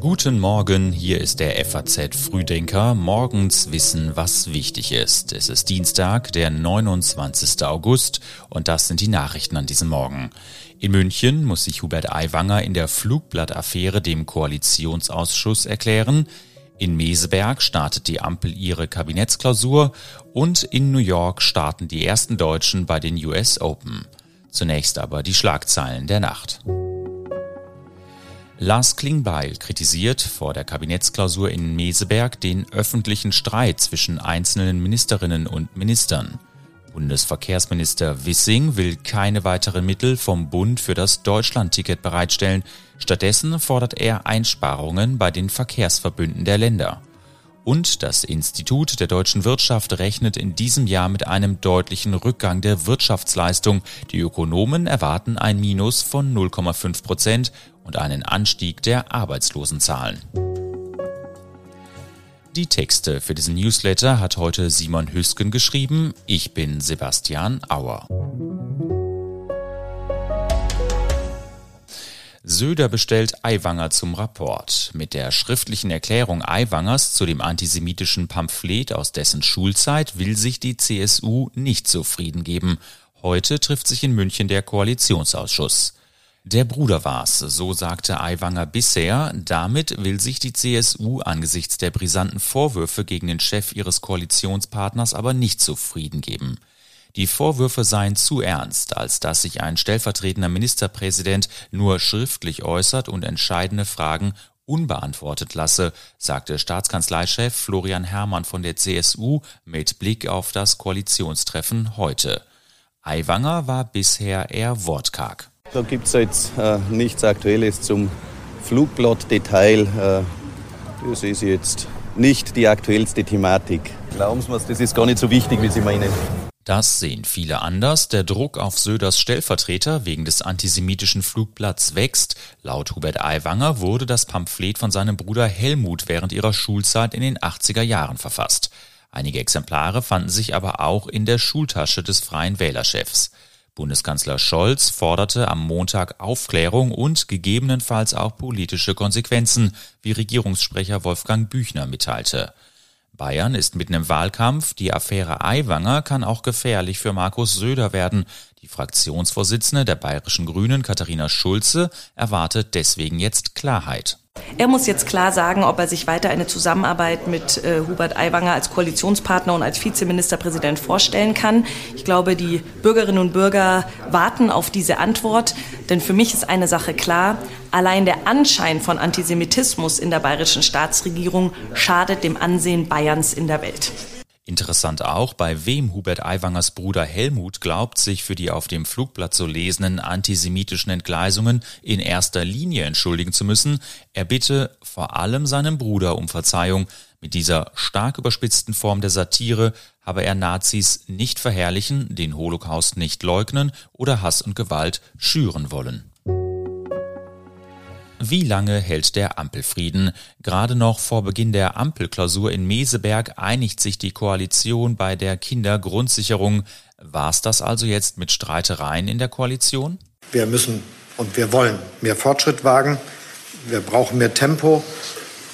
Guten Morgen, hier ist der FAZ Frühdenker. Morgens wissen, was wichtig ist. Es ist Dienstag, der 29. August und das sind die Nachrichten an diesem Morgen. In München muss sich Hubert Aiwanger in der Flugblattaffäre dem Koalitionsausschuss erklären. In Meseberg startet die Ampel ihre Kabinettsklausur und in New York starten die ersten Deutschen bei den US Open. Zunächst aber die Schlagzeilen der Nacht. Lars Klingbeil kritisiert vor der Kabinettsklausur in Meseberg den öffentlichen Streit zwischen einzelnen Ministerinnen und Ministern. Bundesverkehrsminister Wissing will keine weiteren Mittel vom Bund für das Deutschlandticket bereitstellen. Stattdessen fordert er Einsparungen bei den Verkehrsverbünden der Länder. Und das Institut der deutschen Wirtschaft rechnet in diesem Jahr mit einem deutlichen Rückgang der Wirtschaftsleistung. Die Ökonomen erwarten ein Minus von 0,5 Prozent und einen Anstieg der Arbeitslosenzahlen. Die Texte für diesen Newsletter hat heute Simon Hüsken geschrieben. Ich bin Sebastian Auer. Söder bestellt Aiwanger zum Rapport. Mit der schriftlichen Erklärung Aiwangers zu dem antisemitischen Pamphlet aus dessen Schulzeit will sich die CSU nicht zufrieden geben. Heute trifft sich in München der Koalitionsausschuss. Der Bruder war's, so sagte Aiwanger bisher. Damit will sich die CSU angesichts der brisanten Vorwürfe gegen den Chef ihres Koalitionspartners aber nicht zufrieden geben. Die Vorwürfe seien zu ernst, als dass sich ein stellvertretender Ministerpräsident nur schriftlich äußert und entscheidende Fragen unbeantwortet lasse, sagte Staatskanzleichef Florian Herrmann von der CSU mit Blick auf das Koalitionstreffen heute. Aiwanger war bisher eher wortkarg. Da gibt es jetzt äh, nichts Aktuelles zum Flugblattdetail. Äh, das ist jetzt nicht die aktuellste Thematik. Glauben Sie mir, das ist gar nicht so wichtig, wie Sie meinen. Das sehen viele anders. Der Druck auf Söders Stellvertreter wegen des antisemitischen Flugblatts wächst. Laut Hubert Aiwanger wurde das Pamphlet von seinem Bruder Helmut während ihrer Schulzeit in den 80er Jahren verfasst. Einige Exemplare fanden sich aber auch in der Schultasche des freien Wählerchefs. Bundeskanzler Scholz forderte am Montag Aufklärung und gegebenenfalls auch politische Konsequenzen, wie Regierungssprecher Wolfgang Büchner mitteilte. Bayern ist mitten im Wahlkampf. Die Affäre Aiwanger kann auch gefährlich für Markus Söder werden. Die Fraktionsvorsitzende der Bayerischen Grünen, Katharina Schulze, erwartet deswegen jetzt Klarheit. Er muss jetzt klar sagen, ob er sich weiter eine Zusammenarbeit mit äh, Hubert Aiwanger als Koalitionspartner und als Vizeministerpräsident vorstellen kann. Ich glaube, die Bürgerinnen und Bürger warten auf diese Antwort, denn für mich ist eine Sache klar, allein der Anschein von Antisemitismus in der bayerischen Staatsregierung schadet dem Ansehen Bayerns in der Welt. Interessant auch, bei wem Hubert Aiwangers Bruder Helmut glaubt, sich für die auf dem Flugblatt zu lesenden antisemitischen Entgleisungen in erster Linie entschuldigen zu müssen. Er bitte vor allem seinem Bruder um Verzeihung. Mit dieser stark überspitzten Form der Satire habe er Nazis nicht verherrlichen, den Holocaust nicht leugnen oder Hass und Gewalt schüren wollen. Wie lange hält der Ampelfrieden? Gerade noch vor Beginn der Ampelklausur in Meseberg einigt sich die Koalition bei der Kindergrundsicherung. War es das also jetzt mit Streitereien in der Koalition? Wir müssen und wir wollen mehr Fortschritt wagen. Wir brauchen mehr Tempo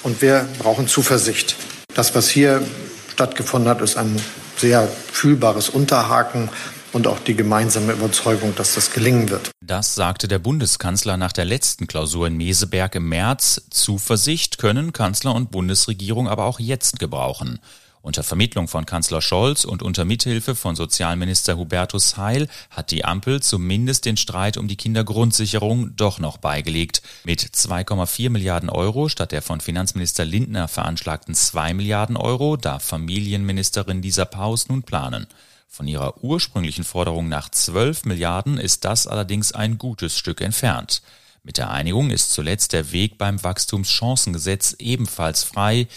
und wir brauchen Zuversicht. Das, was hier stattgefunden hat, ist ein sehr fühlbares Unterhaken und auch die gemeinsame Überzeugung, dass das gelingen wird. Das sagte der Bundeskanzler nach der letzten Klausur in Meseberg im März. Zuversicht können Kanzler und Bundesregierung aber auch jetzt gebrauchen. Unter Vermittlung von Kanzler Scholz und unter Mithilfe von Sozialminister Hubertus Heil hat die Ampel zumindest den Streit um die Kindergrundsicherung doch noch beigelegt. Mit 2,4 Milliarden Euro statt der von Finanzminister Lindner veranschlagten 2 Milliarden Euro darf Familienministerin Lisa Paus nun planen. Von ihrer ursprünglichen Forderung nach 12 Milliarden ist das allerdings ein gutes Stück entfernt. Mit der Einigung ist zuletzt der Weg beim Wachstumschancengesetz ebenfalls frei.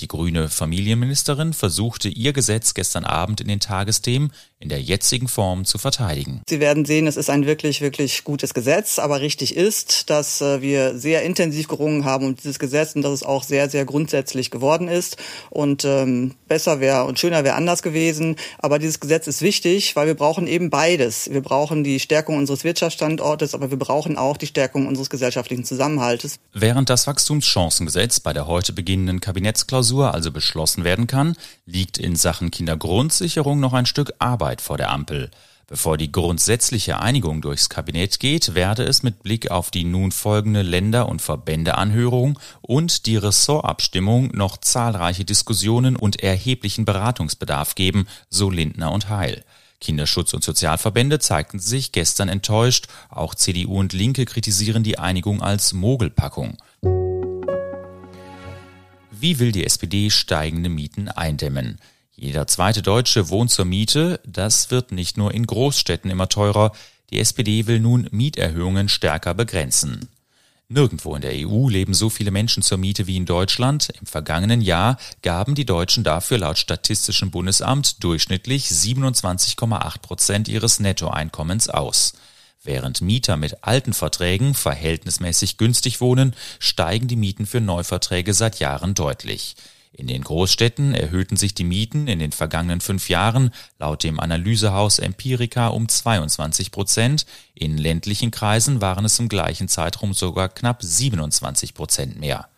Die grüne Familienministerin versuchte ihr Gesetz gestern Abend in den Tagesthemen. In der jetzigen Form zu verteidigen. Sie werden sehen, es ist ein wirklich, wirklich gutes Gesetz, aber richtig ist, dass äh, wir sehr intensiv gerungen haben um dieses Gesetz und dass es auch sehr, sehr grundsätzlich geworden ist. Und ähm, besser wäre und schöner wäre anders gewesen. Aber dieses Gesetz ist wichtig, weil wir brauchen eben beides. Wir brauchen die Stärkung unseres Wirtschaftsstandortes, aber wir brauchen auch die Stärkung unseres gesellschaftlichen Zusammenhaltes. Während das Wachstumschancengesetz bei der heute beginnenden Kabinettsklausur also beschlossen werden kann, liegt in Sachen Kindergrundsicherung noch ein Stück Arbeit vor der Ampel. Bevor die grundsätzliche Einigung durchs Kabinett geht, werde es mit Blick auf die nun folgende Länder- und Verbändeanhörung und die Ressortabstimmung noch zahlreiche Diskussionen und erheblichen Beratungsbedarf geben, so Lindner und Heil. Kinderschutz- und Sozialverbände zeigten sich gestern enttäuscht, auch CDU und Linke kritisieren die Einigung als Mogelpackung. Wie will die SPD steigende Mieten eindämmen? Jeder zweite Deutsche wohnt zur Miete, das wird nicht nur in Großstädten immer teurer, die SPD will nun Mieterhöhungen stärker begrenzen. Nirgendwo in der EU leben so viele Menschen zur Miete wie in Deutschland. Im vergangenen Jahr gaben die Deutschen dafür laut Statistischem Bundesamt durchschnittlich 27,8 Prozent ihres Nettoeinkommens aus. Während Mieter mit alten Verträgen verhältnismäßig günstig wohnen, steigen die Mieten für Neuverträge seit Jahren deutlich. In den Großstädten erhöhten sich die Mieten in den vergangenen fünf Jahren laut dem Analysehaus Empirica um 22 Prozent. In ländlichen Kreisen waren es im gleichen Zeitraum sogar knapp 27 Prozent mehr.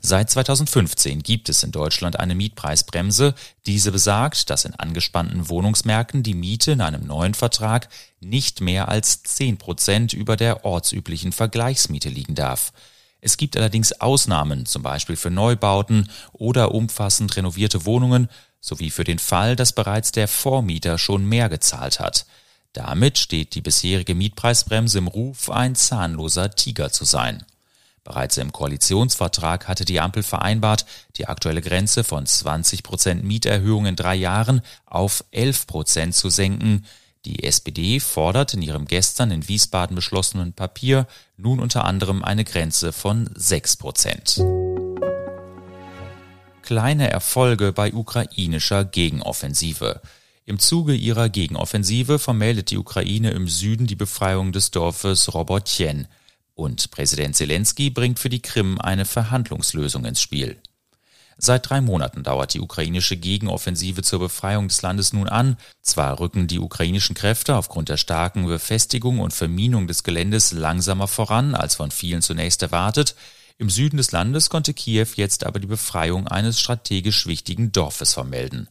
Seit 2015 gibt es in Deutschland eine Mietpreisbremse. Diese besagt, dass in angespannten Wohnungsmärkten die Miete in einem neuen Vertrag nicht mehr als 10 Prozent über der ortsüblichen Vergleichsmiete liegen darf. Es gibt allerdings Ausnahmen, zum Beispiel für Neubauten oder umfassend renovierte Wohnungen, sowie für den Fall, dass bereits der Vormieter schon mehr gezahlt hat. Damit steht die bisherige Mietpreisbremse im Ruf, ein zahnloser Tiger zu sein. Bereits im Koalitionsvertrag hatte die Ampel vereinbart, die aktuelle Grenze von 20 Prozent Mieterhöhung in drei Jahren auf 11 Prozent zu senken. Die SPD fordert in ihrem gestern in Wiesbaden beschlossenen Papier nun unter anderem eine Grenze von 6 Prozent. Kleine Erfolge bei ukrainischer Gegenoffensive. Im Zuge ihrer Gegenoffensive vermeldet die Ukraine im Süden die Befreiung des Dorfes Robotjen. Und Präsident Zelensky bringt für die Krim eine Verhandlungslösung ins Spiel. Seit drei Monaten dauert die ukrainische Gegenoffensive zur Befreiung des Landes nun an. Zwar rücken die ukrainischen Kräfte aufgrund der starken Befestigung und Verminung des Geländes langsamer voran, als von vielen zunächst erwartet. Im Süden des Landes konnte Kiew jetzt aber die Befreiung eines strategisch wichtigen Dorfes vermelden.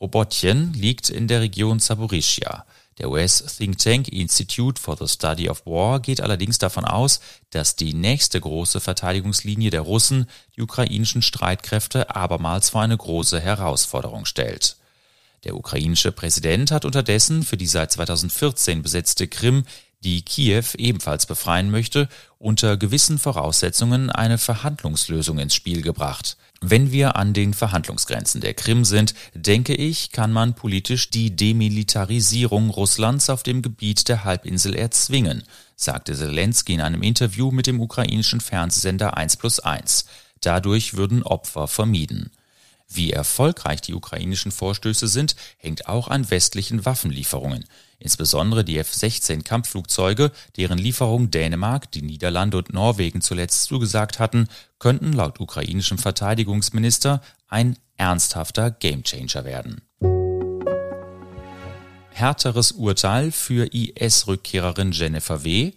Robotchen liegt in der Region Zaborischia. Der US-Think Tank Institute for the Study of War geht allerdings davon aus, dass die nächste große Verteidigungslinie der Russen die ukrainischen Streitkräfte abermals vor eine große Herausforderung stellt. Der ukrainische Präsident hat unterdessen für die seit 2014 besetzte Krim die Kiew ebenfalls befreien möchte, unter gewissen Voraussetzungen eine Verhandlungslösung ins Spiel gebracht. Wenn wir an den Verhandlungsgrenzen der Krim sind, denke ich, kann man politisch die Demilitarisierung Russlands auf dem Gebiet der Halbinsel erzwingen, sagte Zelensky in einem Interview mit dem ukrainischen Fernsehsender 1 plus 1. Dadurch würden Opfer vermieden. Wie erfolgreich die ukrainischen Vorstöße sind, hängt auch an westlichen Waffenlieferungen. Insbesondere die F-16 Kampfflugzeuge, deren Lieferung Dänemark, die Niederlande und Norwegen zuletzt zugesagt hatten, könnten laut ukrainischem Verteidigungsminister ein ernsthafter Gamechanger werden. Härteres Urteil für IS-Rückkehrerin Jennifer W.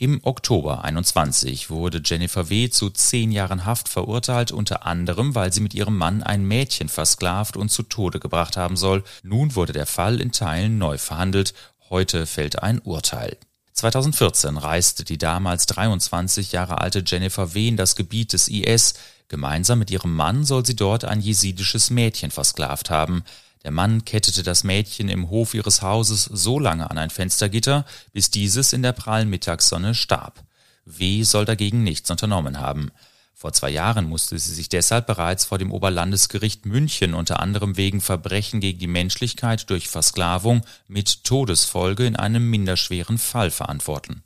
Im Oktober 21 wurde Jennifer W. zu zehn Jahren Haft verurteilt, unter anderem, weil sie mit ihrem Mann ein Mädchen versklavt und zu Tode gebracht haben soll. Nun wurde der Fall in Teilen neu verhandelt. Heute fällt ein Urteil. 2014 reiste die damals 23 Jahre alte Jennifer W. in das Gebiet des IS. Gemeinsam mit ihrem Mann soll sie dort ein jesidisches Mädchen versklavt haben. Der Mann kettete das Mädchen im Hof ihres Hauses so lange an ein Fenstergitter, bis dieses in der prallen Mittagssonne starb. W. soll dagegen nichts unternommen haben. Vor zwei Jahren musste sie sich deshalb bereits vor dem Oberlandesgericht München unter anderem wegen Verbrechen gegen die Menschlichkeit durch Versklavung mit Todesfolge in einem minderschweren Fall verantworten.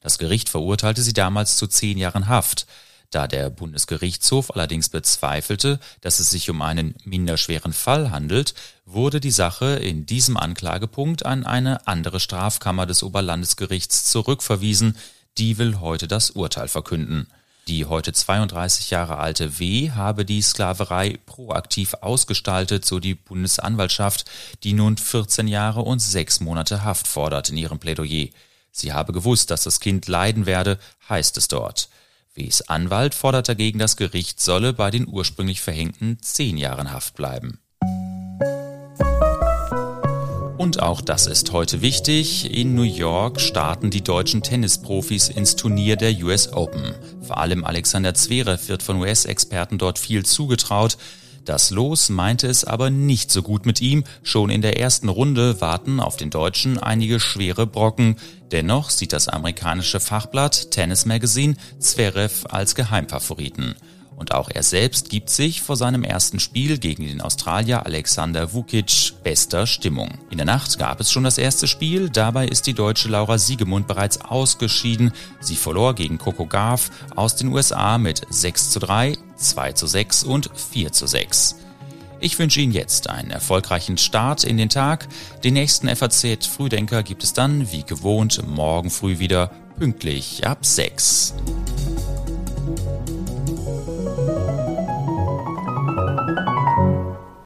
Das Gericht verurteilte sie damals zu zehn Jahren Haft. Da der Bundesgerichtshof allerdings bezweifelte, dass es sich um einen minderschweren Fall handelt, wurde die Sache in diesem Anklagepunkt an eine andere Strafkammer des Oberlandesgerichts zurückverwiesen, die will heute das Urteil verkünden. Die heute 32 Jahre alte W. habe die Sklaverei proaktiv ausgestaltet, so die Bundesanwaltschaft, die nun 14 Jahre und sechs Monate Haft fordert in ihrem Plädoyer. Sie habe gewusst, dass das Kind leiden werde, heißt es dort. W.s Anwalt fordert dagegen, das Gericht solle bei den ursprünglich verhängten zehn Jahren Haft bleiben. Und auch das ist heute wichtig. In New York starten die deutschen Tennisprofis ins Turnier der US Open. Vor allem Alexander Zverev wird von US-Experten dort viel zugetraut. Das Los meinte es aber nicht so gut mit ihm. Schon in der ersten Runde warten auf den Deutschen einige schwere Brocken. Dennoch sieht das amerikanische Fachblatt Tennis Magazine Zverev als Geheimfavoriten. Und auch er selbst gibt sich vor seinem ersten Spiel gegen den Australier Alexander Vukic bester Stimmung. In der Nacht gab es schon das erste Spiel, dabei ist die deutsche Laura Siegemund bereits ausgeschieden. Sie verlor gegen Coco Gauff aus den USA mit 6 zu 3, 2 zu 6 und 4 zu 6. Ich wünsche Ihnen jetzt einen erfolgreichen Start in den Tag. Den nächsten FAZ Frühdenker gibt es dann, wie gewohnt, morgen früh wieder pünktlich ab 6.